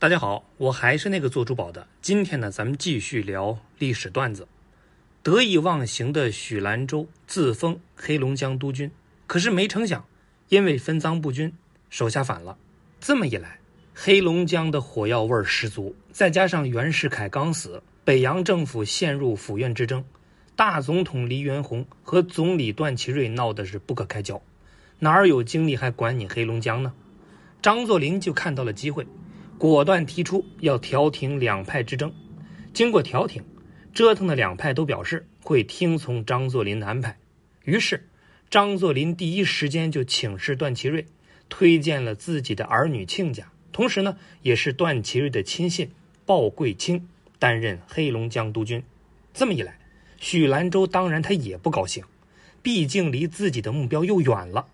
大家好，我还是那个做珠宝的。今天呢，咱们继续聊历史段子。得意忘形的许兰州自封黑龙江督军，可是没成想，因为分赃不均，手下反了。这么一来，黑龙江的火药味儿十足，再加上袁世凯刚死，北洋政府陷入府院之争，大总统黎元洪和总理段祺瑞闹的是不可开交，哪儿有精力还管你黑龙江呢？张作霖就看到了机会。果断提出要调停两派之争，经过调停，折腾的两派都表示会听从张作霖的安排。于是，张作霖第一时间就请示段祺瑞，推荐了自己的儿女亲家，同时呢，也是段祺瑞的亲信鲍贵卿担任黑龙江督军。这么一来，许兰州当然他也不高兴，毕竟离自己的目标又远了。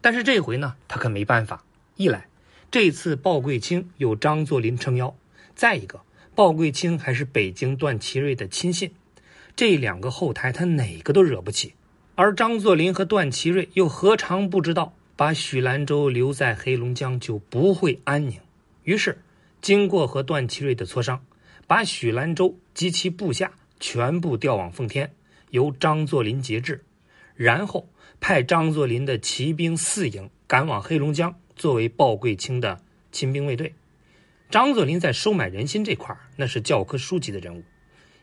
但是这回呢，他可没办法，一来。这次鲍贵卿有张作霖撑腰，再一个，鲍贵卿还是北京段祺瑞的亲信，这两个后台他哪个都惹不起。而张作霖和段祺瑞又何尝不知道，把许兰州留在黑龙江就不会安宁。于是，经过和段祺瑞的磋商，把许兰州及其部下全部调往奉天，由张作霖节制，然后派张作霖的骑兵四营赶往黑龙江。作为鲍贵卿的亲兵卫队，张作霖在收买人心这块那是教科书级的人物。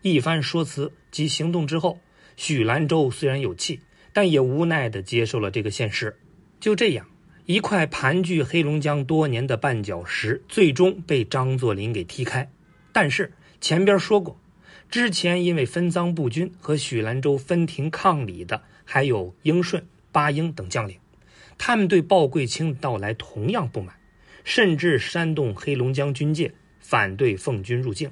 一番说辞及行动之后，许兰州虽然有气，但也无奈地接受了这个现实。就这样，一块盘踞黑龙江多年的绊脚石，最终被张作霖给踢开。但是前边说过，之前因为分赃不均和许兰州分庭抗礼的，还有英顺、巴英等将领。他们对鲍贵卿到来同样不满，甚至煽动黑龙江军界反对奉军入境。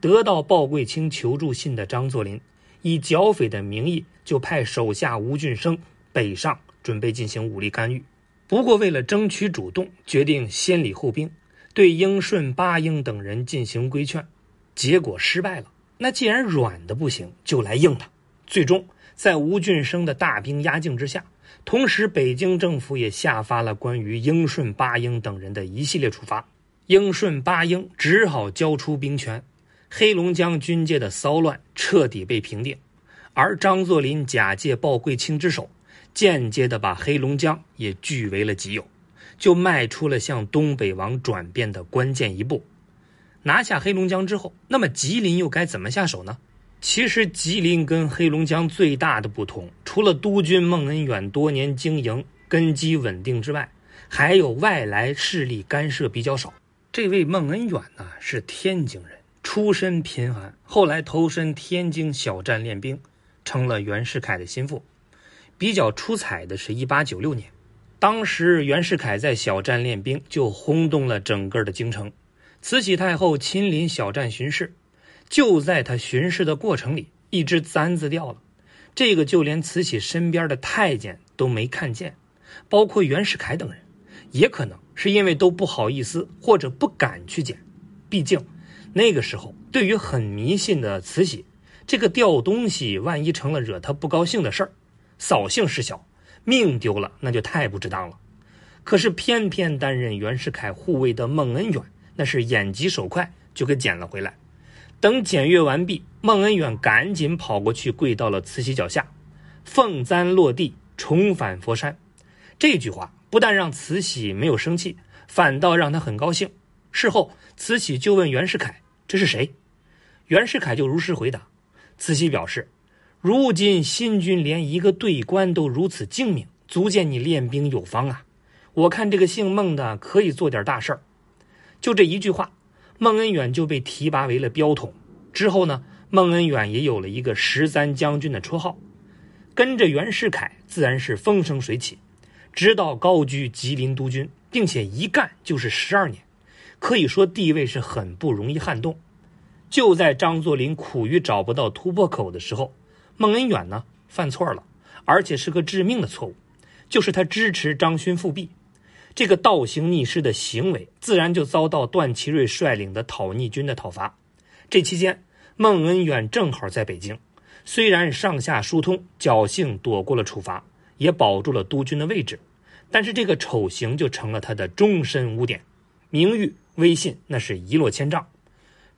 得到鲍贵卿求助信的张作霖，以剿匪的名义就派手下吴俊升北上，准备进行武力干预。不过，为了争取主动，决定先礼后兵，对英顺、巴英等人进行规劝，结果失败了。那既然软的不行，就来硬的。最终，在吴俊升的大兵压境之下。同时，北京政府也下发了关于英顺、巴英等人的一系列处罚，英顺、巴英只好交出兵权，黑龙江军界的骚乱彻底被平定，而张作霖假借鲍贵卿之手，间接的把黑龙江也据为了己有，就迈出了向东北王转变的关键一步。拿下黑龙江之后，那么吉林又该怎么下手呢？其实吉林跟黑龙江最大的不同，除了督军孟恩远多年经营根基稳定之外，还有外来势力干涉比较少。这位孟恩远呢是天津人，出身贫寒，后来投身天津小站练兵，成了袁世凯的心腹。比较出彩的是1896年，当时袁世凯在小站练兵，就轰动了整个的京城。慈禧太后亲临小站巡视。就在他巡视的过程里，一只簪子掉了，这个就连慈禧身边的太监都没看见，包括袁世凯等人，也可能是因为都不好意思或者不敢去捡，毕竟那个时候对于很迷信的慈禧，这个掉东西万一成了惹她不高兴的事儿，扫兴事小，命丢了那就太不值当了。可是偏偏担任袁世凯护卫的孟恩远，那是眼疾手快，就给捡了回来。等检阅完毕，孟恩远赶紧跑过去，跪到了慈禧脚下，凤簪落地，重返佛山。这句话不但让慈禧没有生气，反倒让他很高兴。事后，慈禧就问袁世凯：“这是谁？”袁世凯就如实回答。慈禧表示：“如今新军连一个队官都如此精明，足见你练兵有方啊！我看这个姓孟的可以做点大事儿。”就这一句话。孟恩远就被提拔为了标统，之后呢，孟恩远也有了一个十三将军的绰号，跟着袁世凯自然是风生水起，直到高居吉林督军，并且一干就是十二年，可以说地位是很不容易撼动。就在张作霖苦于找不到突破口的时候，孟恩远呢犯错了，而且是个致命的错误，就是他支持张勋复辟。这个倒行逆施的行为，自然就遭到段祺瑞率领的讨逆军的讨伐。这期间，孟恩远正好在北京，虽然上下疏通，侥幸躲过了处罚，也保住了督军的位置，但是这个丑行就成了他的终身污点，名誉威信那是一落千丈。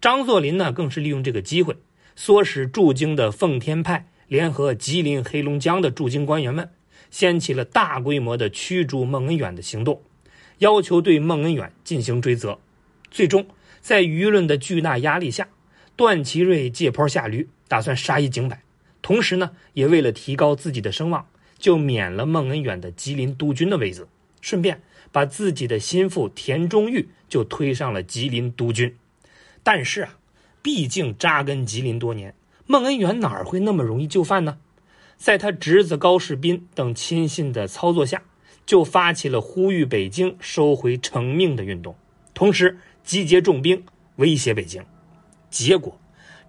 张作霖呢，更是利用这个机会，唆使驻京的奉天派联合吉林、黑龙江的驻京官员们，掀起了大规模的驱逐孟恩远的行动，要求对孟恩远进行追责。最终，在舆论的巨大压力下，段祺瑞借坡下驴，打算杀一儆百。同时呢，也为了提高自己的声望，就免了孟恩远的吉林督军的位子，顺便把自己的心腹田中玉就推上了吉林督军。但是啊，毕竟扎根吉林多年，孟恩远哪会那么容易就范呢？在他侄子高士斌等亲信的操作下，就发起了呼吁北京收回成命的运动，同时集结重兵威胁北京。结果，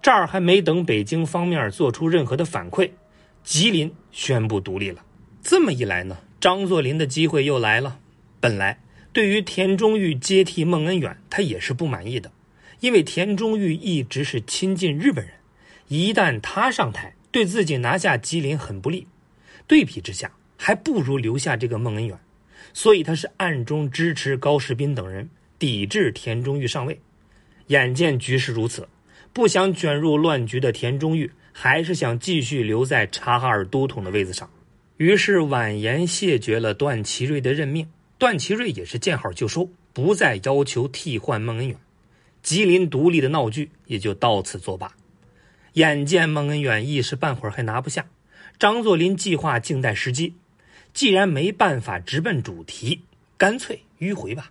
这儿还没等北京方面做出任何的反馈，吉林宣布独立了。这么一来呢，张作霖的机会又来了。本来对于田中玉接替孟恩远，他也是不满意的。因为田中玉一直是亲近日本人，一旦他上台，对自己拿下吉林很不利。对比之下，还不如留下这个孟恩远，所以他是暗中支持高士斌等人抵制田中玉上位。眼见局势如此，不想卷入乱局的田中玉还是想继续留在察哈尔都统的位子上，于是婉言谢绝了段祺瑞的任命。段祺瑞也是见好就收，不再要求替换孟恩远。吉林独立的闹剧也就到此作罢。眼见孟恩远一时半会儿还拿不下，张作霖计划静待时机。既然没办法直奔主题，干脆迂回吧。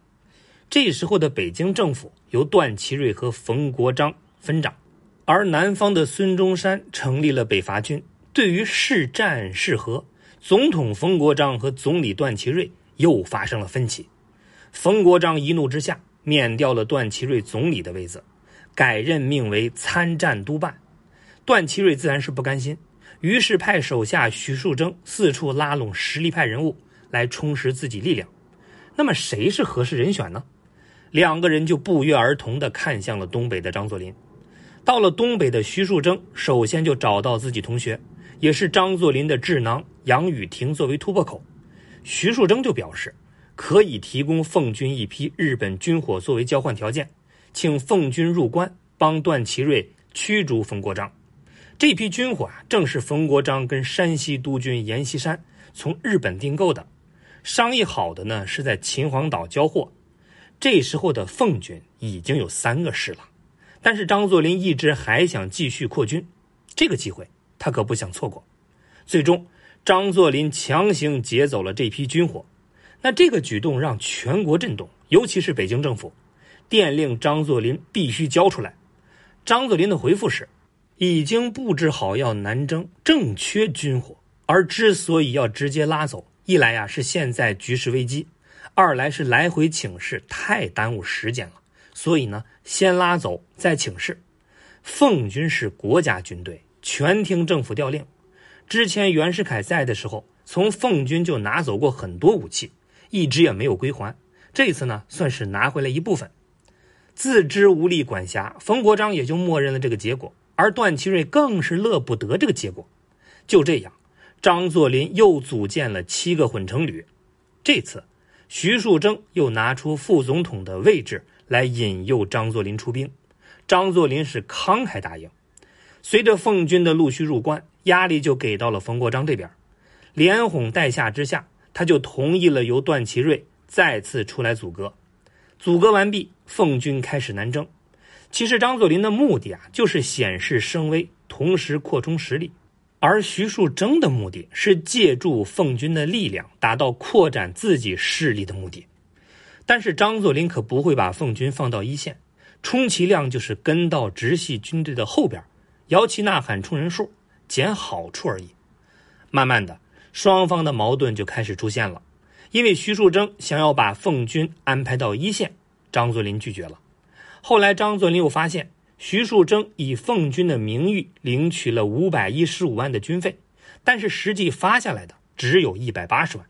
这时候的北京政府由段祺瑞和冯国璋分掌，而南方的孙中山成立了北伐军。对于是战是和，总统冯国璋和总理段祺瑞又发生了分歧。冯国璋一怒之下。免掉了段祺瑞总理的位子，改任命为参战督办。段祺瑞自然是不甘心，于是派手下徐树铮四处拉拢实力派人物来充实自己力量。那么谁是合适人选呢？两个人就不约而同地看向了东北的张作霖。到了东北的徐树铮，首先就找到自己同学，也是张作霖的智囊杨宇霆作为突破口。徐树铮就表示。可以提供奉军一批日本军火作为交换条件，请奉军入关帮段祺瑞驱逐冯国璋。这批军火啊，正是冯国璋跟山西督军阎锡山从日本订购的。商议好的呢，是在秦皇岛交货。这时候的奉军已经有三个师了，但是张作霖一直还想继续扩军，这个机会他可不想错过。最终，张作霖强行劫走了这批军火。那这个举动让全国震动，尤其是北京政府，电令张作霖必须交出来。张作霖的回复是：已经布置好要南征，正缺军火，而之所以要直接拉走，一来呀是现在局势危机，二来是来回请示太耽误时间了，所以呢先拉走再请示。奉军是国家军队，全听政府调令。之前袁世凯在的时候，从奉军就拿走过很多武器。一直也没有归还，这次呢算是拿回来一部分。自知无力管辖，冯国璋也就默认了这个结果，而段祺瑞更是乐不得这个结果。就这样，张作霖又组建了七个混成旅。这次，徐树铮又拿出副总统的位置来引诱张作霖出兵，张作霖是慷慨答应。随着奉军的陆续入关，压力就给到了冯国璋这边，连哄带吓之下。他就同意了由段祺瑞再次出来阻隔，阻隔完毕，奉军开始南征。其实张作霖的目的啊，就是显示声威，同时扩充实力；而徐树铮的目的是借助奉军的力量，达到扩展自己势力的目的。但是张作霖可不会把奉军放到一线，充其量就是跟到直系军队的后边，摇旗呐喊充人数，捡好处而已。慢慢的。双方的矛盾就开始出现了，因为徐树铮想要把奉军安排到一线，张作霖拒绝了。后来张作霖又发现，徐树铮以奉军的名义领取了五百一十五万的军费，但是实际发下来的只有一百八十万。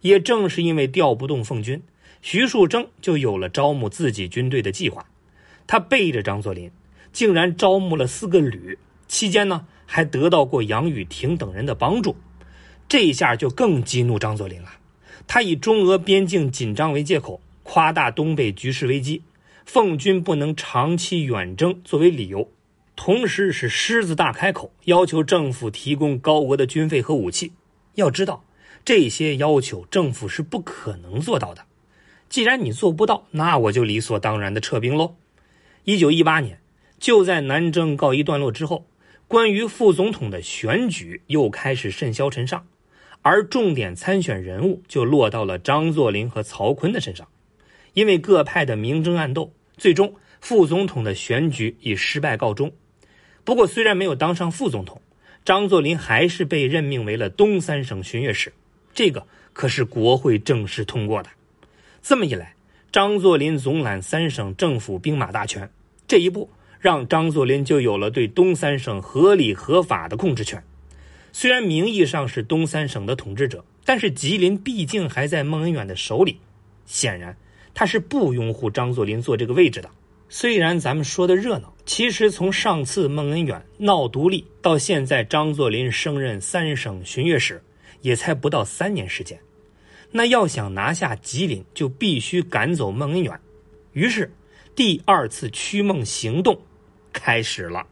也正是因为调不动奉军，徐树铮就有了招募自己军队的计划。他背着张作霖，竟然招募了四个旅，期间呢还得到过杨宇霆等人的帮助。这一下就更激怒张作霖了，他以中俄边境紧张为借口，夸大东北局势危机，奉军不能长期远征作为理由，同时是狮子大开口，要求政府提供高额的军费和武器。要知道，这些要求政府是不可能做到的。既然你做不到，那我就理所当然的撤兵喽。一九一八年，就在南征告一段落之后，关于副总统的选举又开始甚嚣尘上，而重点参选人物就落到了张作霖和曹锟的身上。因为各派的明争暗斗，最终副总统的选举以失败告终。不过，虽然没有当上副总统，张作霖还是被任命为了东三省巡阅使，这个可是国会正式通过的。这么一来，张作霖总揽三省政府兵马大权，这一步让张作霖就有了对东三省合理合法的控制权。虽然名义上是东三省的统治者，但是吉林毕竟还在孟恩远的手里。显然，他是不拥护张作霖坐这个位置的。虽然咱们说的热闹，其实从上次孟恩远闹独立到现在张作霖升任三省巡阅使，也才不到三年时间。那要想拿下吉林，就必须赶走孟恩远。于是，第二次驱孟行动开始了。